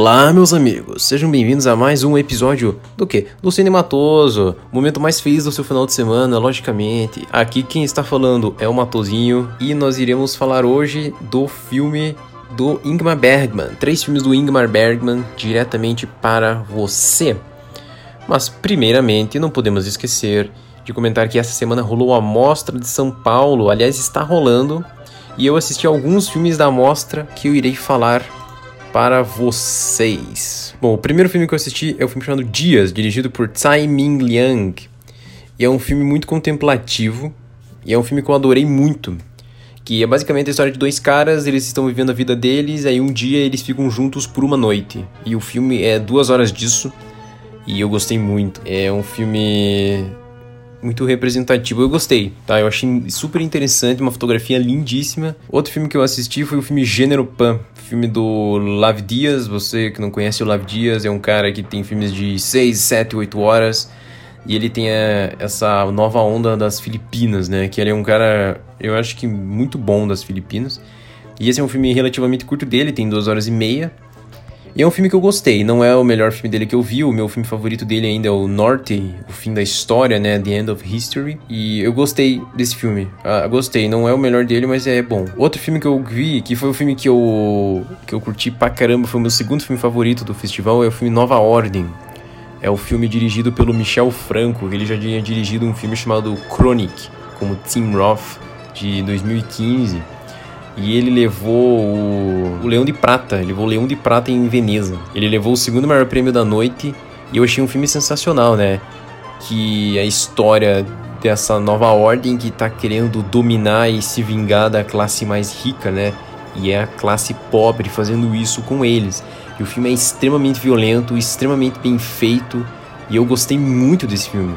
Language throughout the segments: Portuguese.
Olá, meus amigos, sejam bem-vindos a mais um episódio do que? Do Cinematoso, momento mais feliz do seu final de semana, logicamente. Aqui quem está falando é o Matozinho e nós iremos falar hoje do filme do Ingmar Bergman. Três filmes do Ingmar Bergman diretamente para você. Mas, primeiramente, não podemos esquecer de comentar que essa semana rolou a Mostra de São Paulo, aliás, está rolando, e eu assisti alguns filmes da mostra que eu irei falar para vocês. Bom, o primeiro filme que eu assisti é o filme chamado Dias, dirigido por Tsai Ming Liang. E é um filme muito contemplativo, e é um filme que eu adorei muito. Que é basicamente a história de dois caras, eles estão vivendo a vida deles, aí um dia eles ficam juntos por uma noite. E o filme é duas horas disso, e eu gostei muito. É um filme muito representativo. Eu gostei, tá? Eu achei super interessante, uma fotografia lindíssima. Outro filme que eu assisti foi o filme Gênero Pan, filme do Lav Dias. Você que não conhece o Lav Dias, é um cara que tem filmes de 6, 7, 8 horas. E ele tem é, essa nova onda das Filipinas, né? Que ele é um cara, eu acho que muito bom das Filipinas. E esse é um filme relativamente curto dele, tem duas horas e meia. E é um filme que eu gostei, não é o melhor filme dele que eu vi, o meu filme favorito dele ainda é o Norte, o fim da história, né, The End of History, e eu gostei desse filme, ah, gostei, não é o melhor dele, mas é bom. Outro filme que eu vi, que foi o filme que eu, que eu curti pra caramba, foi o meu segundo filme favorito do festival, é o filme Nova Ordem. É o filme dirigido pelo Michel Franco, ele já tinha dirigido um filme chamado Chronic, como Tim Roth, de 2015. E ele levou o, o Leão de Prata, ele levou o Leão de Prata em Veneza. Ele levou o segundo maior prêmio da noite e eu achei um filme sensacional, né? Que a história dessa nova ordem que tá querendo dominar e se vingar da classe mais rica, né? E é a classe pobre fazendo isso com eles. E o filme é extremamente violento, extremamente bem feito, e eu gostei muito desse filme.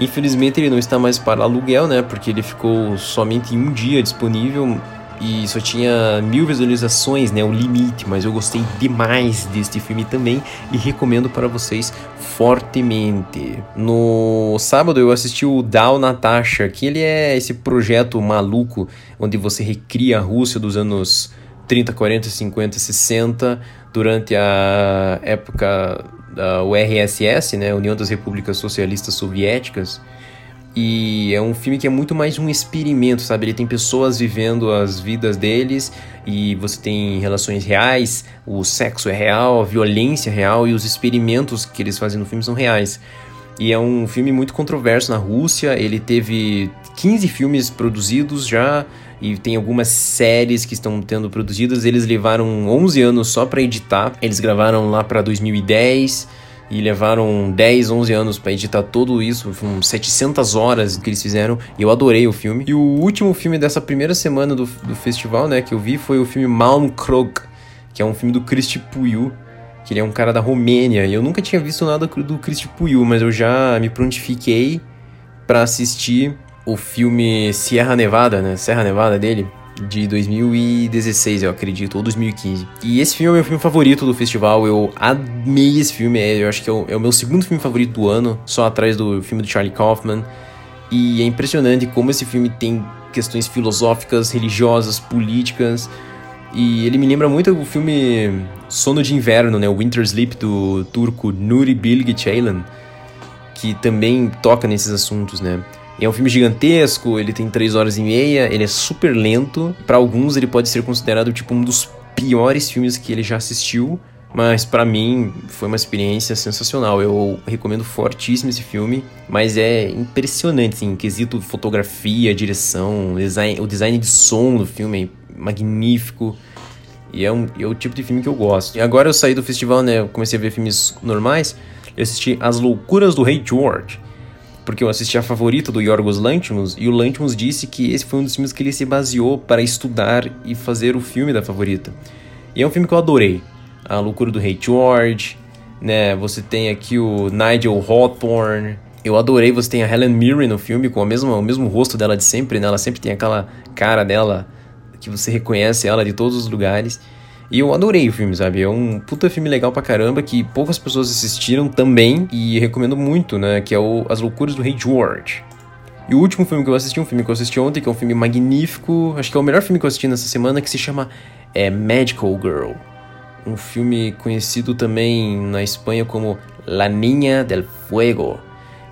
Infelizmente ele não está mais para aluguel, né? Porque ele ficou somente um dia disponível, e só tinha mil visualizações, né, o limite, mas eu gostei demais deste filme também e recomendo para vocês fortemente. No sábado eu assisti o Down Natasha, que ele é esse projeto maluco onde você recria a Rússia dos anos 30, 40, 50, 60 durante a época da URSS, né, União das Repúblicas Socialistas Soviéticas. E é um filme que é muito mais um experimento, sabe? Ele tem pessoas vivendo as vidas deles e você tem relações reais, o sexo é real, a violência é real e os experimentos que eles fazem no filme são reais. E é um filme muito controverso na Rússia, ele teve 15 filmes produzidos já e tem algumas séries que estão tendo produzidas. Eles levaram 11 anos só para editar. Eles gravaram lá para 2010 e levaram 10, 11 anos para editar tudo isso, foram 700 horas que eles fizeram, e eu adorei o filme. E o último filme dessa primeira semana do, do festival, né, que eu vi foi o filme Malmkrog, que é um filme do Cristi Puiu, que ele é um cara da Romênia, e eu nunca tinha visto nada do Cristi Puiu, mas eu já me prontifiquei para assistir o filme Sierra Nevada, né, Serra Nevada dele, de 2016, eu acredito, ou 2015. E esse filme é o meu filme favorito do festival, eu amei esse filme, é, eu acho que é o, é o meu segundo filme favorito do ano, só atrás do filme do Charlie Kaufman. E é impressionante como esse filme tem questões filosóficas, religiosas, políticas. E ele me lembra muito o filme Sono de Inverno, né? O Winter Sleep do turco Nuri Bilge Ceylan, que também toca nesses assuntos, né? É um filme gigantesco, ele tem 3 horas e meia, ele é super lento. Para alguns ele pode ser considerado tipo um dos piores filmes que ele já assistiu, mas para mim foi uma experiência sensacional. Eu recomendo fortíssimo esse filme, mas é impressionante, assim, quesito fotografia, direção, design, o design de som do filme é magnífico. E é, um, é o tipo de filme que eu gosto. E agora eu saí do festival, né? Comecei a ver filmes normais. Eu assisti As Loucuras do Rei George porque eu assisti a favorita do Yorgos Lanthimos e o Lanthimos disse que esse foi um dos filmes que ele se baseou para estudar e fazer o filme da favorita. E é um filme que eu adorei. A Loucura do Rei George, né? Você tem aqui o Nigel Hawthorne. Eu adorei, você tem a Helen Mirren no filme com a mesma, o mesmo rosto dela de sempre, né? Ela sempre tem aquela cara dela que você reconhece ela de todos os lugares. E eu adorei o filme, sabe? É um puta filme legal pra caramba que poucas pessoas assistiram também e recomendo muito, né? Que é o As Loucuras do Rei George. E o último filme que eu assisti, um filme que eu assisti ontem, que é um filme magnífico, acho que é o melhor filme que eu assisti nessa semana, que se chama é, Magical Girl. um filme conhecido também na Espanha como La Niña del Fuego,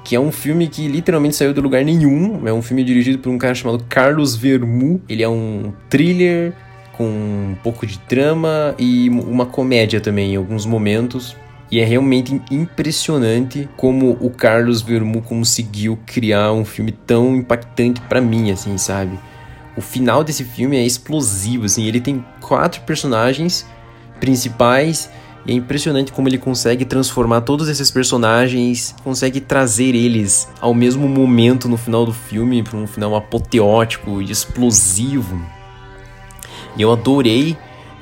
que é um filme que literalmente saiu do lugar nenhum. É um filme dirigido por um cara chamado Carlos Vermu. Ele é um thriller com um pouco de drama e uma comédia também em alguns momentos. E é realmente impressionante como o Carlos Vermu conseguiu criar um filme tão impactante para mim, assim, sabe? O final desse filme é explosivo, assim, ele tem quatro personagens principais e é impressionante como ele consegue transformar todos esses personagens, consegue trazer eles ao mesmo momento no final do filme para um final apoteótico e explosivo. E eu adorei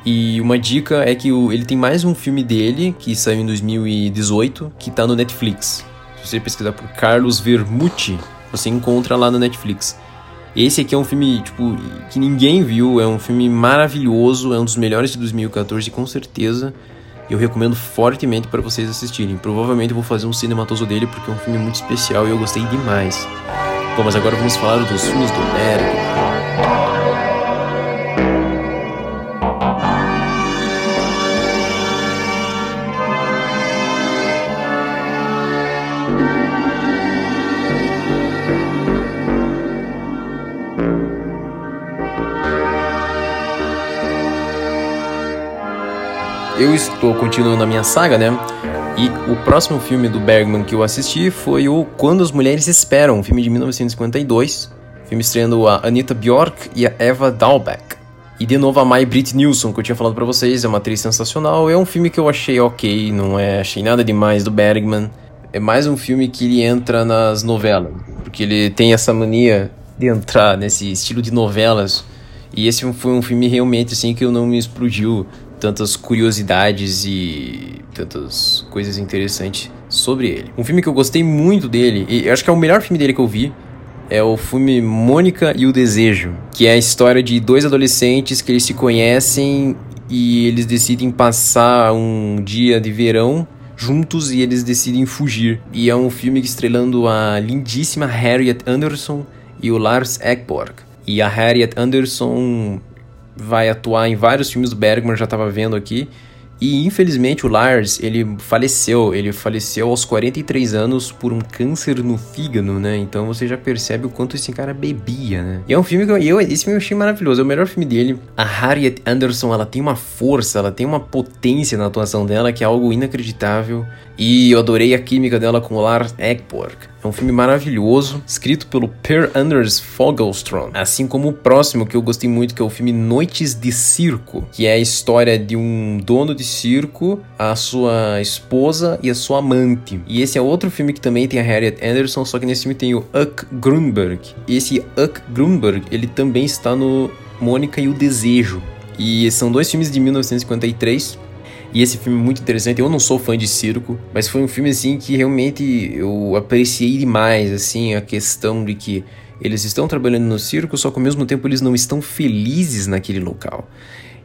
e uma dica é que ele tem mais um filme dele, que saiu em 2018, que tá no Netflix. Se você pesquisar por Carlos Vermucci, você encontra lá no Netflix. Esse aqui é um filme, tipo, que ninguém viu, é um filme maravilhoso, é um dos melhores de 2014, com certeza. Eu recomendo fortemente para vocês assistirem. Provavelmente eu vou fazer um cinematoso dele, porque é um filme muito especial e eu gostei demais. Bom, mas agora vamos falar dos filmes do Bergman. Eu estou continuando a minha saga, né? E o próximo filme do Bergman que eu assisti foi o Quando as Mulheres Esperam, um filme de 1952. Filme estreando a Anita Bjork e a Eva Dalbeck. E de novo a Mai Britt Nilsson, que eu tinha falado para vocês, é uma atriz sensacional. É um filme que eu achei ok, não é, achei nada demais do Bergman. É mais um filme que ele entra nas novelas, porque ele tem essa mania de entrar nesse estilo de novelas. E esse foi um filme realmente assim que eu não me explodiu tantas curiosidades e tantas coisas interessantes sobre ele. Um filme que eu gostei muito dele, e acho que é o melhor filme dele que eu vi, é o filme Mônica e o Desejo, que é a história de dois adolescentes que eles se conhecem e eles decidem passar um dia de verão juntos e eles decidem fugir. E é um filme estrelando a lindíssima Harriet Anderson e o Lars Ekborg. E a Harriet Anderson vai atuar em vários filmes do Bergman, já estava vendo aqui. E infelizmente o Lars, ele faleceu, ele faleceu aos 43 anos por um câncer no fígado, né? Então você já percebe o quanto esse cara bebia, né? E é um filme que eu, eu esse filme eu achei maravilhoso, é o melhor filme dele. A Harriet Anderson, ela tem uma força, ela tem uma potência na atuação dela que é algo inacreditável. E eu adorei a química dela com o Lars Ekborg. É um filme maravilhoso, escrito pelo Per Anders Fogelström, assim como o próximo que eu gostei muito, que é o filme Noites de Circo, que é a história de um dono de circo, a sua esposa e a sua amante. E esse é outro filme que também tem a Harriet Anderson, só que nesse filme tem o Uck Grunberg. E esse Uck Grunberg, ele também está no Mônica e o Desejo. E são dois filmes de 1953 e esse filme é muito interessante. Eu não sou fã de circo, mas foi um filme assim que realmente eu apreciei demais, assim, a questão de que eles estão trabalhando no circo, só que ao mesmo tempo eles não estão felizes naquele local.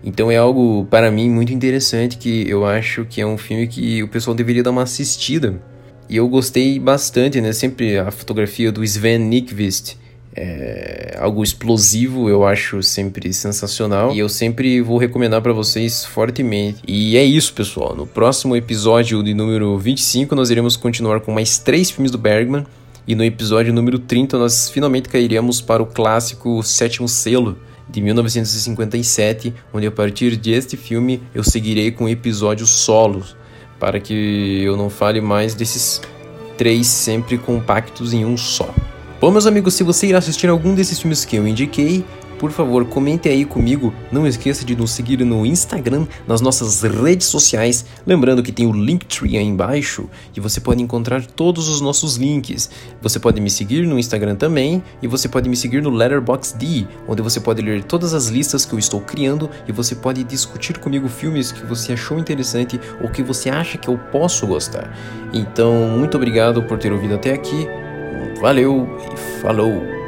Então é algo para mim muito interessante que eu acho que é um filme que o pessoal deveria dar uma assistida. E eu gostei bastante, né? Sempre a fotografia do Sven Nykvist é algo explosivo, eu acho sempre sensacional e eu sempre vou recomendar para vocês fortemente. E é isso, pessoal. No próximo episódio de número 25, nós iremos continuar com mais três filmes do Bergman. E no episódio número 30, nós finalmente cairemos para o clássico Sétimo Selo, de 1957, onde a partir deste filme eu seguirei com episódios solos, para que eu não fale mais desses três sempre compactos em um só. Bom, meus amigos, se você irá assistir algum desses filmes que eu indiquei, por favor, comente aí comigo. Não esqueça de nos seguir no Instagram, nas nossas redes sociais. Lembrando que tem o Linktree aí embaixo e você pode encontrar todos os nossos links. Você pode me seguir no Instagram também e você pode me seguir no Letterboxd, onde você pode ler todas as listas que eu estou criando e você pode discutir comigo filmes que você achou interessante ou que você acha que eu posso gostar. Então, muito obrigado por ter ouvido até aqui. Valeu e falou!